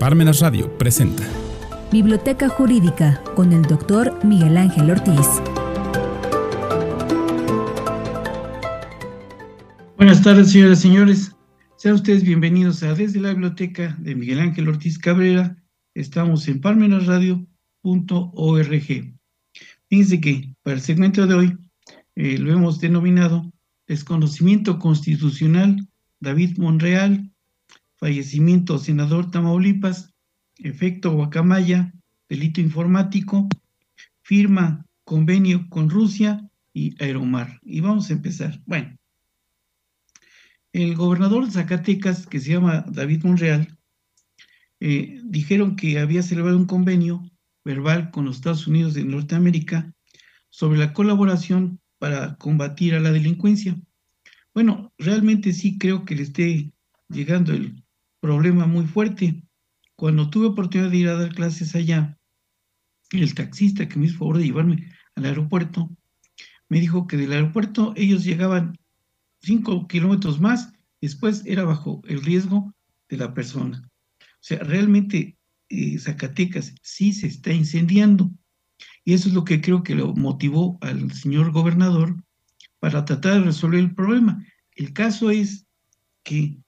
Parmenas Radio presenta Biblioteca Jurídica con el doctor Miguel Ángel Ortiz. Buenas tardes, señoras y señores. Sean ustedes bienvenidos a Desde la Biblioteca de Miguel Ángel Ortiz Cabrera. Estamos en parmenasradio.org. Fíjense que para el segmento de hoy eh, lo hemos denominado Desconocimiento Constitucional David Monreal, fallecimiento senador Tamaulipas, efecto Guacamaya, delito informático, firma convenio con Rusia y Aeromar. Y vamos a empezar. Bueno, el gobernador de Zacatecas, que se llama David Monreal, eh, dijeron que había celebrado un convenio verbal con los Estados Unidos de Norteamérica sobre la colaboración para combatir a la delincuencia. Bueno, realmente sí creo que le esté llegando el problema muy fuerte. Cuando tuve oportunidad de ir a dar clases allá, el taxista que me hizo favor de llevarme al aeropuerto, me dijo que del aeropuerto ellos llegaban cinco kilómetros más, después era bajo el riesgo de la persona. O sea, realmente eh, Zacatecas sí se está incendiando. Y eso es lo que creo que lo motivó al señor gobernador para tratar de resolver el problema. El caso es que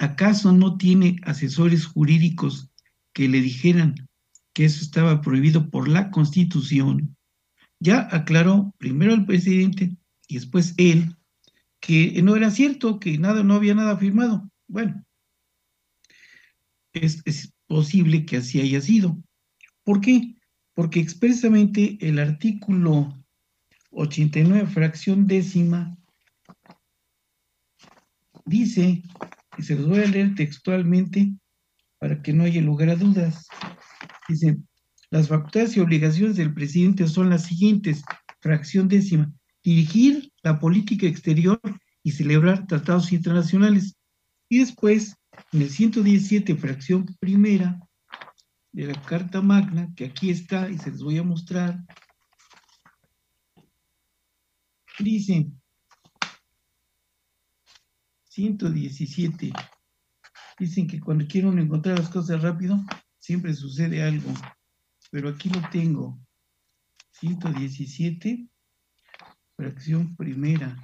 ¿acaso no tiene asesores jurídicos que le dijeran que eso estaba prohibido por la Constitución? Ya aclaró primero el presidente y después él que no era cierto, que nada, no había nada firmado. Bueno, es, es posible que así haya sido. ¿Por qué? Porque expresamente el artículo 89, fracción décima, dice y se los voy a leer textualmente para que no haya lugar a dudas. Dice, las facultades y obligaciones del presidente son las siguientes, fracción décima, dirigir la política exterior y celebrar tratados internacionales. Y después, en el 117, fracción primera de la Carta Magna, que aquí está y se les voy a mostrar, dice, 117. Dicen que cuando quieren encontrar las cosas rápido, siempre sucede algo. Pero aquí lo tengo. 117, fracción primera.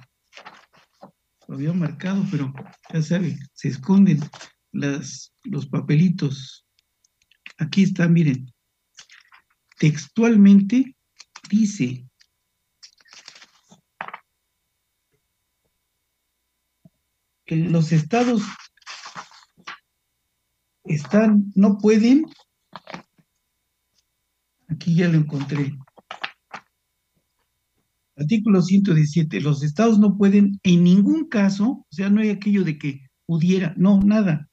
Lo había marcado, pero ya sabe, se esconden las, los papelitos. Aquí está, miren. Textualmente dice, los estados están, no pueden, aquí ya lo encontré, artículo 117, los estados no pueden en ningún caso, o sea, no hay aquello de que pudiera, no, nada,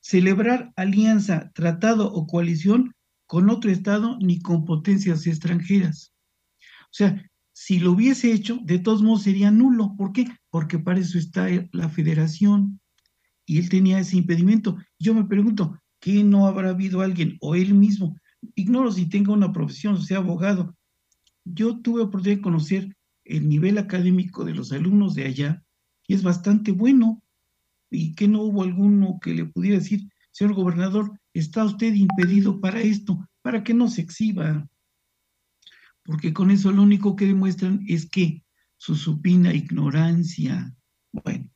celebrar alianza, tratado o coalición con otro estado ni con potencias extranjeras. O sea, si lo hubiese hecho, de todos modos sería nulo. ¿Por qué? Porque para eso está la federación. Y él tenía ese impedimento. Yo me pregunto, ¿qué no habrá habido alguien o él mismo? Ignoro si tenga una profesión, sea, abogado. Yo tuve oportunidad de conocer el nivel académico de los alumnos de allá y es bastante bueno. Y que no hubo alguno que le pudiera decir, señor gobernador, está usted impedido para esto, para que no se exhiba porque con eso lo único que demuestran es que su supina ignorancia. Bueno,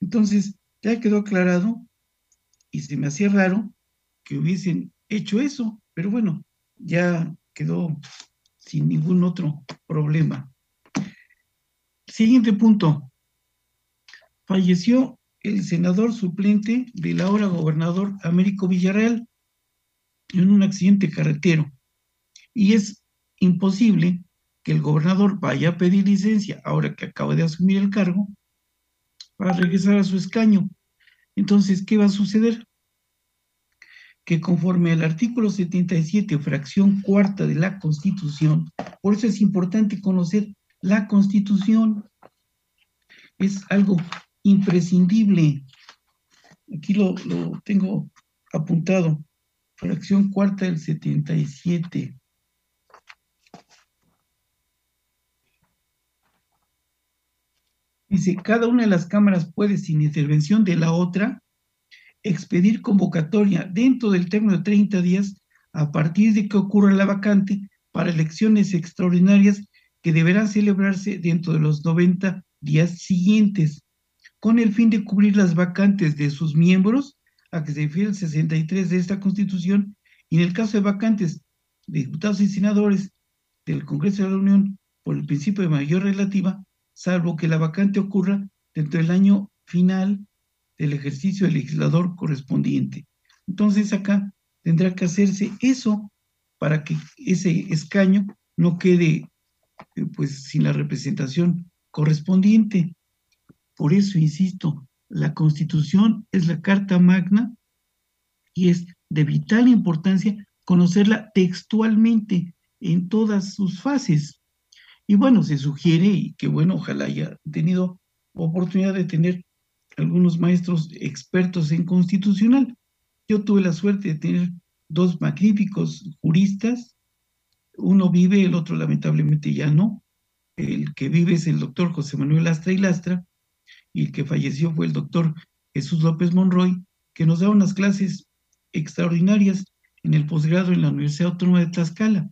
entonces ya quedó aclarado y se me hacía raro que hubiesen hecho eso, pero bueno, ya quedó sin ningún otro problema. Siguiente punto. Falleció el senador suplente del ahora gobernador Américo Villarreal en un accidente carretero. Y es imposible que el gobernador vaya a pedir licencia ahora que acaba de asumir el cargo para regresar a su escaño. Entonces, ¿qué va a suceder? Que conforme al artículo 77, fracción cuarta de la Constitución, por eso es importante conocer la Constitución, es algo imprescindible. Aquí lo, lo tengo apuntado, fracción cuarta del 77. Dice, cada una de las cámaras puede, sin intervención de la otra, expedir convocatoria dentro del término de 30 días a partir de que ocurra la vacante para elecciones extraordinarias que deberán celebrarse dentro de los 90 días siguientes, con el fin de cubrir las vacantes de sus miembros, a que se refiere el 63 de esta Constitución, y en el caso de vacantes de diputados y senadores del Congreso de la Unión por el principio de mayor relativa, salvo que la vacante ocurra dentro del año final del ejercicio del legislador correspondiente. Entonces acá tendrá que hacerse eso para que ese escaño no quede eh, pues sin la representación correspondiente. Por eso, insisto, la Constitución es la Carta Magna y es de vital importancia conocerla textualmente en todas sus fases. Y bueno, se sugiere, y que bueno, ojalá haya tenido oportunidad de tener algunos maestros expertos en constitucional. Yo tuve la suerte de tener dos magníficos juristas, uno vive, el otro lamentablemente ya no. El que vive es el doctor José Manuel Lastra y Lastra, y el que falleció fue el doctor Jesús López Monroy, que nos da unas clases extraordinarias en el posgrado en la Universidad Autónoma de Tlaxcala.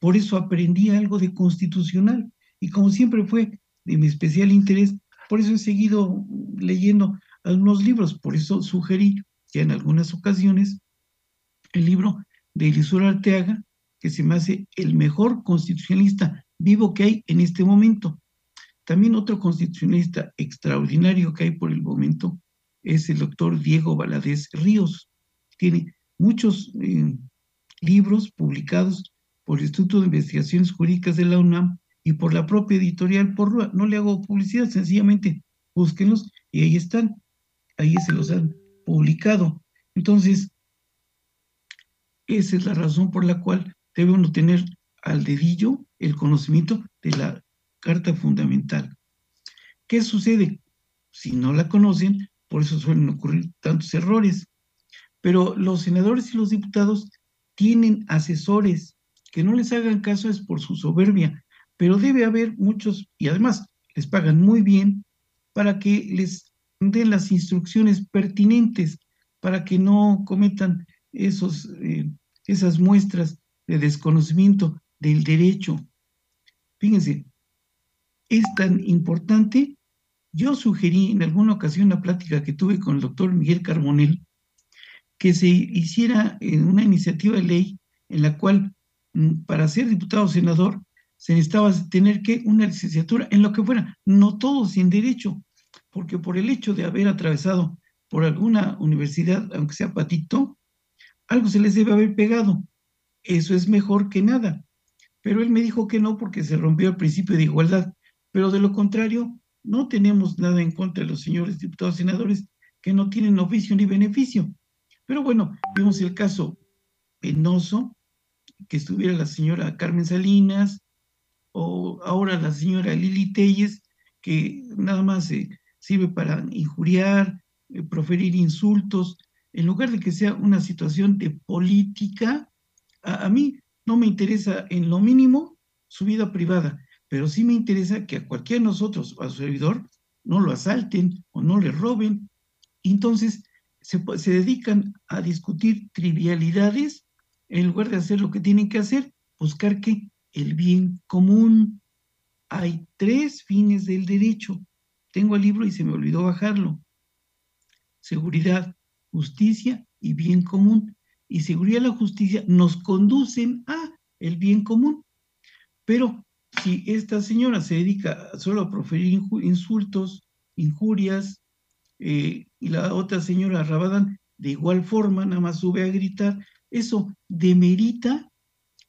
Por eso aprendí algo de constitucional y como siempre fue de mi especial interés, por eso he seguido leyendo algunos libros, por eso sugerí que en algunas ocasiones el libro de Elisur Arteaga, que se me hace el mejor constitucionalista vivo que hay en este momento. También otro constitucionalista extraordinario que hay por el momento es el doctor Diego Valadez Ríos. Tiene muchos eh, libros publicados por el Instituto de Investigaciones Jurídicas de la UNAM y por la propia editorial Porrua. No le hago publicidad, sencillamente búsquenlos y ahí están, ahí se los han publicado. Entonces, esa es la razón por la cual debe uno tener al dedillo el conocimiento de la Carta Fundamental. ¿Qué sucede? Si no la conocen, por eso suelen ocurrir tantos errores. Pero los senadores y los diputados tienen asesores. Que no les hagan caso es por su soberbia, pero debe haber muchos, y además les pagan muy bien, para que les den las instrucciones pertinentes, para que no cometan esos, eh, esas muestras de desconocimiento del derecho. Fíjense, es tan importante. Yo sugerí en alguna ocasión una plática que tuve con el doctor Miguel Carbonell que se hiciera una iniciativa de ley en la cual para ser diputado o senador se necesitaba tener que una licenciatura en lo que fuera, no todo sin derecho, porque por el hecho de haber atravesado por alguna universidad, aunque sea patito, algo se les debe haber pegado. Eso es mejor que nada. Pero él me dijo que no porque se rompió el principio de igualdad. Pero de lo contrario, no tenemos nada en contra de los señores diputados senadores que no tienen oficio ni beneficio. Pero bueno, vimos el caso penoso, que estuviera la señora Carmen Salinas o ahora la señora Lili Telles, que nada más sirve para injuriar, eh, proferir insultos, en lugar de que sea una situación de política, a, a mí no me interesa en lo mínimo su vida privada, pero sí me interesa que a cualquiera de nosotros, a su servidor, no lo asalten o no le roben. Entonces, se, se dedican a discutir trivialidades en lugar de hacer lo que tienen que hacer, buscar que el bien común. Hay tres fines del derecho. Tengo el libro y se me olvidó bajarlo. Seguridad, justicia y bien común. Y seguridad y la justicia nos conducen a el bien común. Pero si esta señora se dedica solo a proferir insultos, injurias, eh, y la otra señora Rabadán de igual forma, nada más sube a gritar, eso demerita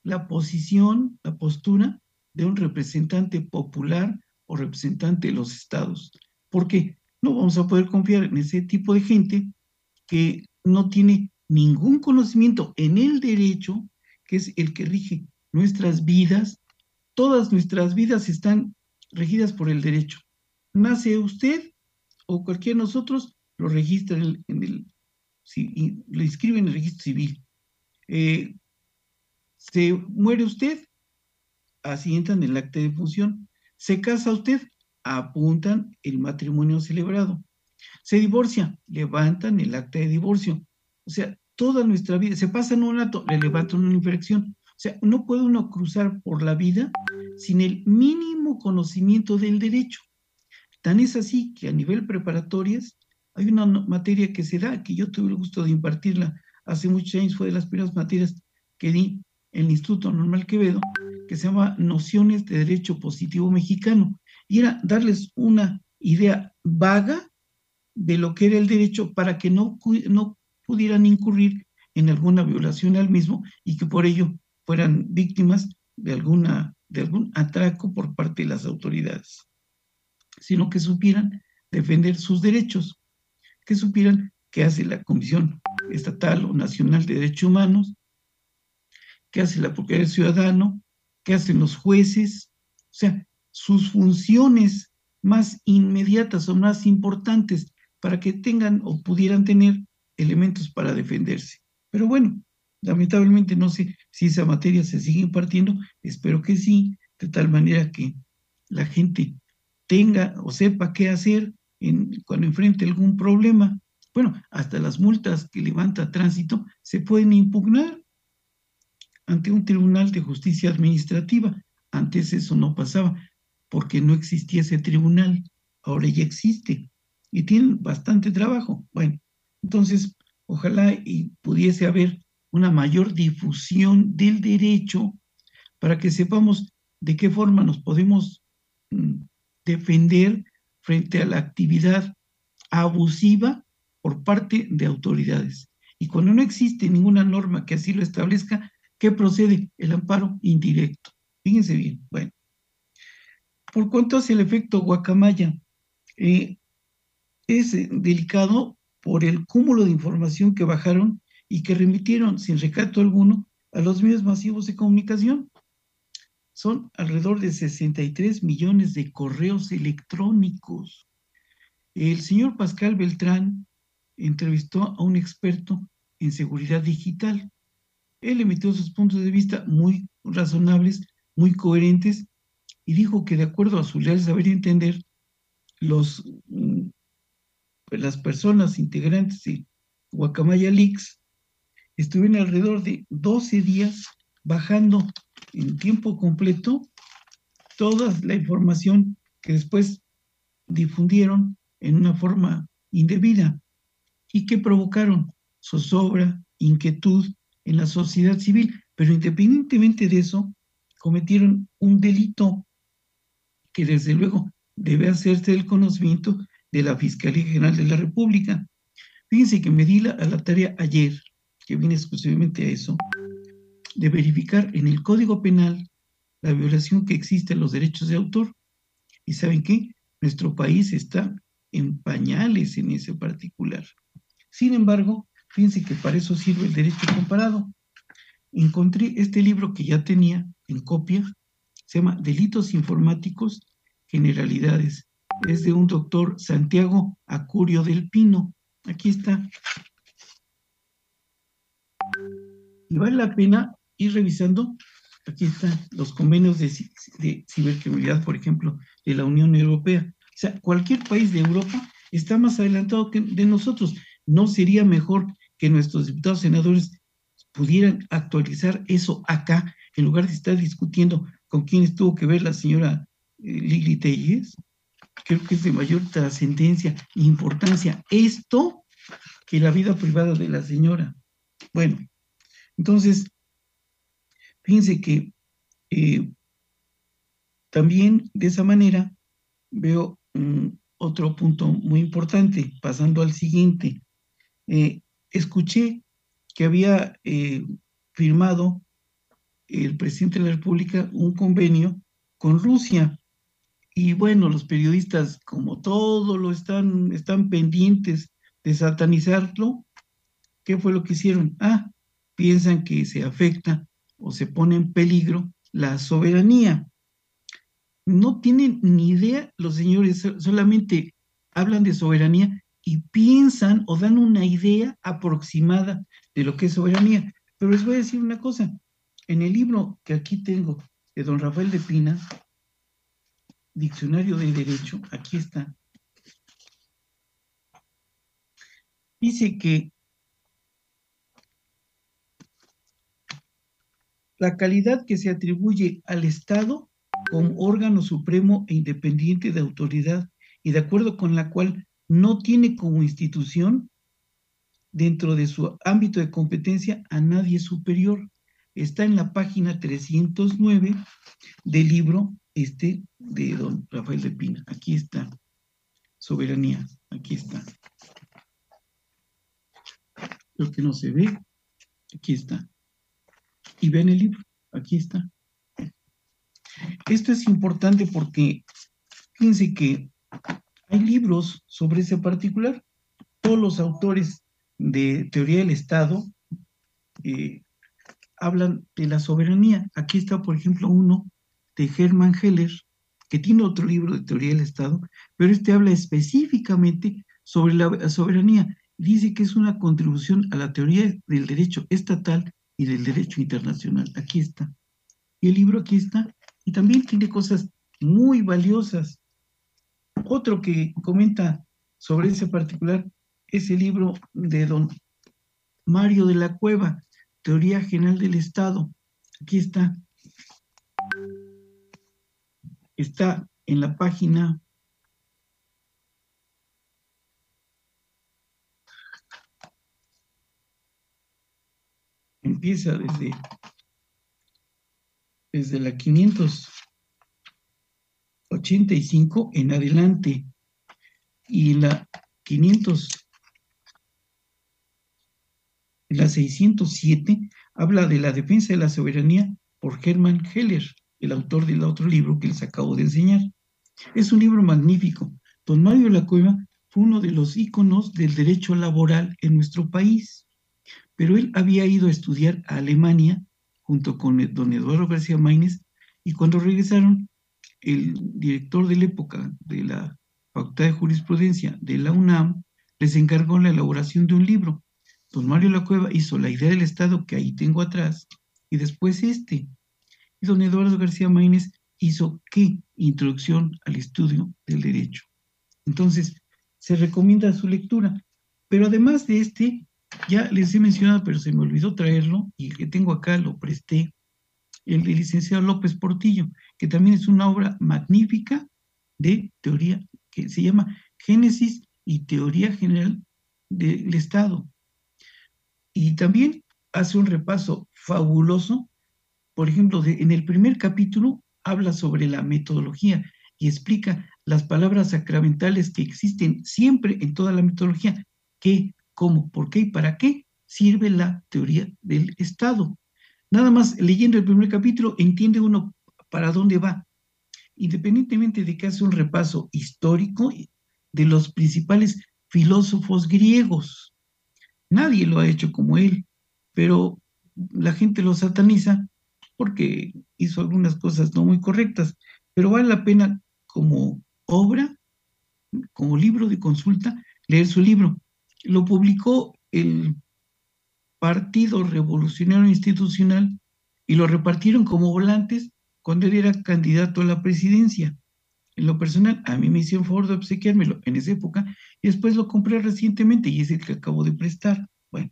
la posición, la postura de un representante popular o representante de los estados. Porque no vamos a poder confiar en ese tipo de gente que no tiene ningún conocimiento en el derecho, que es el que rige nuestras vidas. Todas nuestras vidas están regidas por el derecho. Nace usted o cualquiera de nosotros, lo registra en el, lo inscribe en el registro civil. Eh, se muere usted, en el acta de función. Se casa usted, apuntan el matrimonio celebrado. Se divorcia, levantan el acta de divorcio. O sea, toda nuestra vida, se pasa en un acto, le levantan una infracción. O sea, no puede uno cruzar por la vida sin el mínimo conocimiento del derecho. Tan es así que a nivel preparatorias hay una materia que se da, que yo tuve el gusto de impartirla hace muchos años, fue de las primeras materias que di en el Instituto Normal Quevedo, que se llama Nociones de Derecho Positivo Mexicano. Y era darles una idea vaga de lo que era el derecho para que no, no pudieran incurrir en alguna violación al mismo y que por ello fueran víctimas de, alguna, de algún atraco por parte de las autoridades, sino que supieran defender sus derechos, que supieran qué hace la Comisión Estatal o Nacional de Derechos Humanos, qué hace la Procuraduría del Ciudadano, qué hacen los jueces, o sea, sus funciones más inmediatas o más importantes para que tengan o pudieran tener elementos para defenderse. Pero bueno, lamentablemente no sé si esa materia se sigue impartiendo, espero que sí, de tal manera que la gente tenga o sepa qué hacer cuando enfrente algún problema. Bueno, hasta las multas que levanta tránsito se pueden impugnar ante un tribunal de justicia administrativa. Antes eso no pasaba porque no existía ese tribunal, ahora ya existe y tienen bastante trabajo. Bueno, entonces, ojalá y pudiese haber una mayor difusión del derecho para que sepamos de qué forma nos podemos mm, defender frente a la actividad abusiva por parte de autoridades. Y cuando no existe ninguna norma que así lo establezca, ¿qué procede? El amparo indirecto. Fíjense bien. Bueno, por cuanto hace el efecto guacamaya, eh, es delicado por el cúmulo de información que bajaron y que remitieron sin recato alguno a los medios masivos de comunicación. Son alrededor de 63 millones de correos electrónicos. El señor Pascal Beltrán entrevistó a un experto en seguridad digital. Él emitió sus puntos de vista muy razonables, muy coherentes, y dijo que de acuerdo a su leal saber y entender, los mm, las personas integrantes de Guacamaya Leaks estuvieron alrededor de 12 días bajando en tiempo completo toda la información que después difundieron en una forma indebida y que provocaron zozobra, inquietud en la sociedad civil. Pero independientemente de eso, cometieron un delito que desde luego debe hacerse el conocimiento de la Fiscalía General de la República. Fíjense que me di la, a la tarea ayer, que viene exclusivamente a eso, de verificar en el Código Penal la violación que existe a los derechos de autor. ¿Y saben qué? Nuestro país está en pañales en ese particular. Sin embargo, fíjense que para eso sirve el derecho comparado. Encontré este libro que ya tenía en copia, se llama Delitos Informáticos, Generalidades es de un doctor Santiago Acurio del Pino. Aquí está. Y vale la pena ir revisando. Aquí están los convenios de, de cibercriminalidad, por ejemplo, de la Unión Europea. Sea, cualquier país de Europa está más adelantado que de nosotros. ¿No sería mejor que nuestros diputados senadores pudieran actualizar eso acá, en lugar de estar discutiendo con quién tuvo que ver la señora eh, Lili Telles? creo que es de mayor trascendencia e importancia esto que la vida privada de la señora. Bueno, entonces, fíjense que eh, también de esa manera veo otro punto muy importante, pasando al siguiente. Eh, escuché que había eh, firmado el presidente de la República un convenio con Rusia y bueno, los periodistas, como todo lo están, están pendientes de satanizarlo, ¿qué fue lo que hicieron? Ah, piensan que se afecta o se pone en peligro la soberanía. No tienen ni idea los señores, solamente hablan de soberanía y piensan o dan una idea aproximada de lo que es soberanía. Pero les voy a decir una cosa, en el libro que aquí tengo de don Rafael de Pina, Diccionario de Derecho, aquí está. dice que la calidad que se atribuye al Estado como órgano supremo e independiente de autoridad y de acuerdo con la cual no tiene como institución dentro de su ámbito de competencia a nadie superior. Está en la página 309 del libro este de don Rafael de Pina. Aquí está. Soberanía. Aquí está. Lo que no se ve, aquí está. Y ven el libro, aquí está. Esto es importante porque fíjense que hay libros sobre ese particular. Todos los autores de teoría del Estado eh, hablan de la soberanía. Aquí está, por ejemplo, uno de Hermann Heller, que tiene otro libro de teoría del Estado, pero este habla específicamente sobre la soberanía. Dice que es una contribución a la teoría del derecho estatal y del derecho internacional. Aquí está. Y el libro aquí está. Y también tiene cosas muy valiosas. Otro que comenta sobre ese particular es el libro de don Mario de la Cueva, Teoría General del Estado. Aquí está. Está en la página empieza desde desde la 585 en adelante y la 500 la 607 habla de la defensa de la soberanía por Hermann Heller, el autor del otro libro que les acabo de enseñar. Es un libro magnífico. Don Mario de la Cueva fue uno de los íconos del derecho laboral en nuestro país, pero él había ido a estudiar a Alemania junto con don Eduardo García Maínez y cuando regresaron, el director de la época de la Facultad de Jurisprudencia de la UNAM les encargó la elaboración de un libro Don Mario La Cueva hizo la idea del Estado que ahí tengo atrás y después este. Y don Eduardo García Maínez hizo qué? Introducción al estudio del derecho. Entonces, se recomienda su lectura. Pero además de este, ya les he mencionado, pero se me olvidó traerlo, y el que tengo acá lo presté, el licenciado López Portillo, que también es una obra magnífica de teoría, que se llama Génesis y Teoría General del Estado. Y también hace un repaso fabuloso. Por ejemplo, en el primer capítulo habla sobre la metodología y explica las palabras sacramentales que existen siempre en toda la metodología. ¿Qué, cómo, por qué y para qué sirve la teoría del Estado? Nada más leyendo el primer capítulo entiende uno para dónde va. Independientemente de que hace un repaso histórico de los principales filósofos griegos, Nadie lo ha hecho como él, pero la gente lo sataniza porque hizo algunas cosas no muy correctas, pero vale la pena como obra, como libro de consulta, leer su libro. Lo publicó el Partido Revolucionario Institucional y lo repartieron como volantes cuando él era candidato a la presidencia. En lo personal, a mí me hicieron favor de obsequiármelo en esa época y después lo compré recientemente y es el que acabo de prestar. Bueno,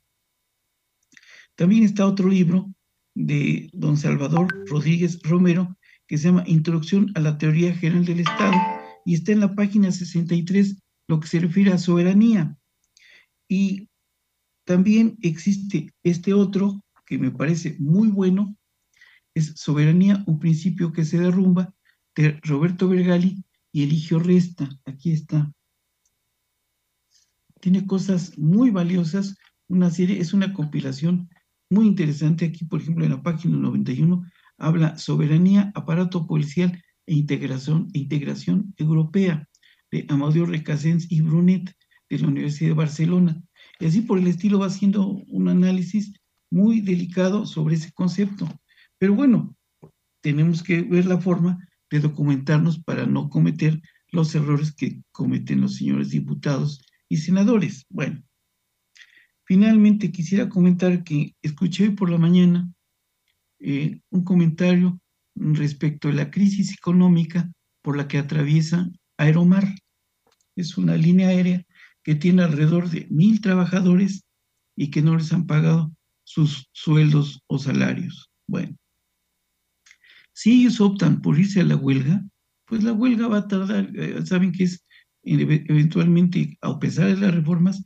también está otro libro de don Salvador Rodríguez Romero que se llama Introducción a la Teoría General del Estado y está en la página 63 lo que se refiere a soberanía. Y también existe este otro que me parece muy bueno, es Soberanía, un principio que se derrumba, de Roberto Vergali y Eligio Resta. Aquí está. Tiene cosas muy valiosas. Una serie, es una compilación muy interesante. Aquí, por ejemplo, en la página 91, habla soberanía, aparato policial e integración, e integración europea de Amadeo Recasens y Brunet de la Universidad de Barcelona. Y así por el estilo va haciendo un análisis muy delicado sobre ese concepto. Pero bueno, tenemos que ver la forma de documentarnos para no cometer los errores que cometen los señores diputados y senadores. Bueno, finalmente quisiera comentar que escuché hoy por la mañana eh, un comentario respecto a la crisis económica por la que atraviesa Aeromar. Es una línea aérea que tiene alrededor de mil trabajadores y que no les han pagado sus sueldos o salarios. Bueno, si ellos optan por irse a la huelga, pues la huelga va a tardar, eh, saben que es eventualmente, a pesar de las reformas,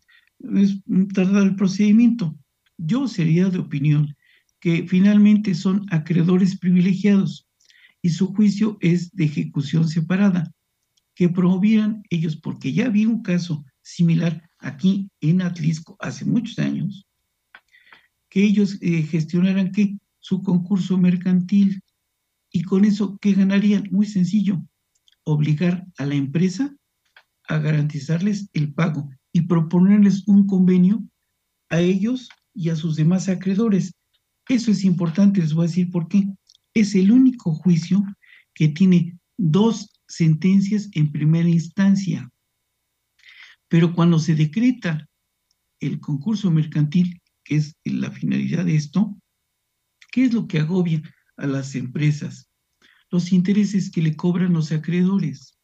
es tardar el procedimiento. Yo sería de opinión que finalmente son acreedores privilegiados y su juicio es de ejecución separada, que promovieran ellos, porque ya había un caso similar aquí en Atlisco hace muchos años, que ellos eh, gestionaran ¿qué? su concurso mercantil y con eso, ¿qué ganarían? Muy sencillo, obligar a la empresa a garantizarles el pago y proponerles un convenio a ellos y a sus demás acreedores. Eso es importante, les voy a decir por qué. Es el único juicio que tiene dos sentencias en primera instancia. Pero cuando se decreta el concurso mercantil, que es la finalidad de esto, ¿qué es lo que agobia a las empresas? Los intereses que le cobran los acreedores,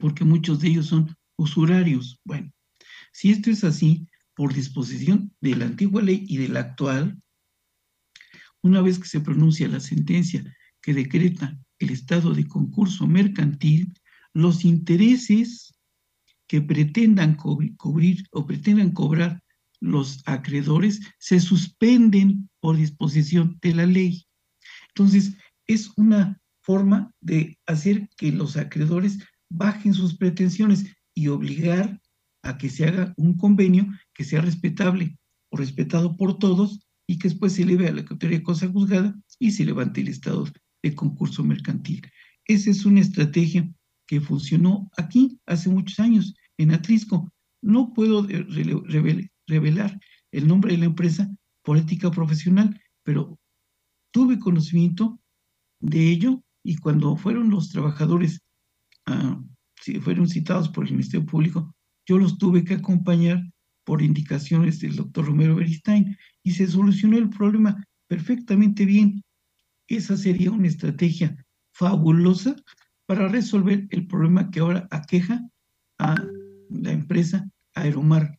porque muchos de ellos son usurarios. Bueno, si esto es así, por disposición de la antigua ley y de la actual, una vez que se pronuncia la sentencia que decreta el estado de concurso mercantil, los intereses que pretendan cubrir o pretendan cobrar los acreedores se suspenden por disposición de la ley. Entonces, es una forma de hacer que los acreedores bajen sus pretensiones y obligar a que se haga un convenio que sea respetable o respetado por todos y que después se eleve a la categoría de cosa juzgada y se levante el estado de concurso mercantil. Esa es una estrategia que funcionó aquí hace muchos años, en Atlisco. No puedo revelar el nombre de la empresa por ética profesional, pero tuve conocimiento de ello y cuando fueron los trabajadores, uh, fueron citados por el Ministerio Público, yo los tuve que acompañar por indicaciones del doctor Romero Beristain y se solucionó el problema perfectamente bien. Esa sería una estrategia fabulosa para resolver el problema que ahora aqueja a la empresa Aeromar,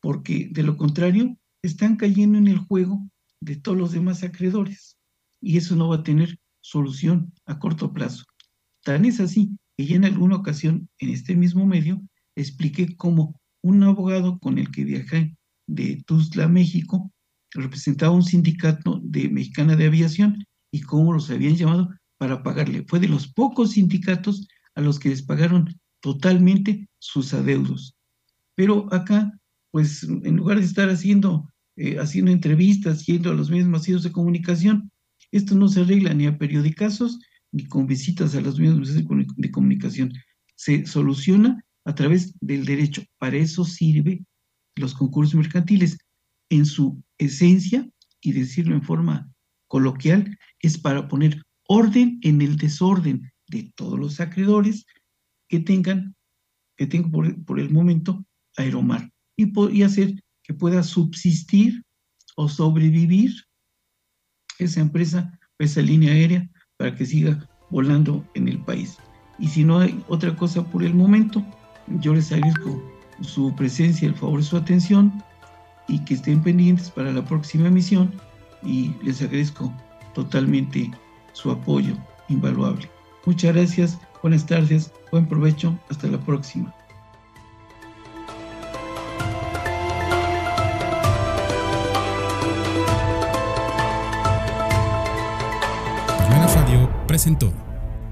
porque de lo contrario están cayendo en el juego de todos los demás acreedores y eso no va a tener solución a corto plazo. Tan es así que ya en alguna ocasión en este mismo medio expliqué cómo un abogado con el que viajé de Tuzla, México, representaba un sindicato de mexicana de aviación y cómo los habían llamado para pagarle. Fue de los pocos sindicatos a los que les pagaron totalmente sus adeudos. Pero acá, pues en lugar de estar haciendo, eh, haciendo entrevistas, yendo a los medios masivos de comunicación, esto no se arregla ni a periodicazos ni con visitas a los medios de comunicación. Se soluciona a través del derecho. Para eso sirve los concursos mercantiles. En su esencia, y decirlo en forma coloquial, es para poner orden en el desorden de todos los acreedores que tengan, que tengan por, el momento aeromar y, y hacer que pueda subsistir o sobrevivir esa empresa, esa línea aérea, para que siga volando en el país. Y si no hay otra cosa por el momento, yo les agradezco su presencia, el favor de su atención y que estén pendientes para la próxima emisión y les agradezco totalmente su apoyo invaluable. Muchas gracias, buenas tardes, buen provecho, hasta la próxima. presentó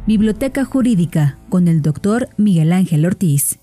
Biblioteca Jurídica con el doctor Miguel Ángel Ortiz.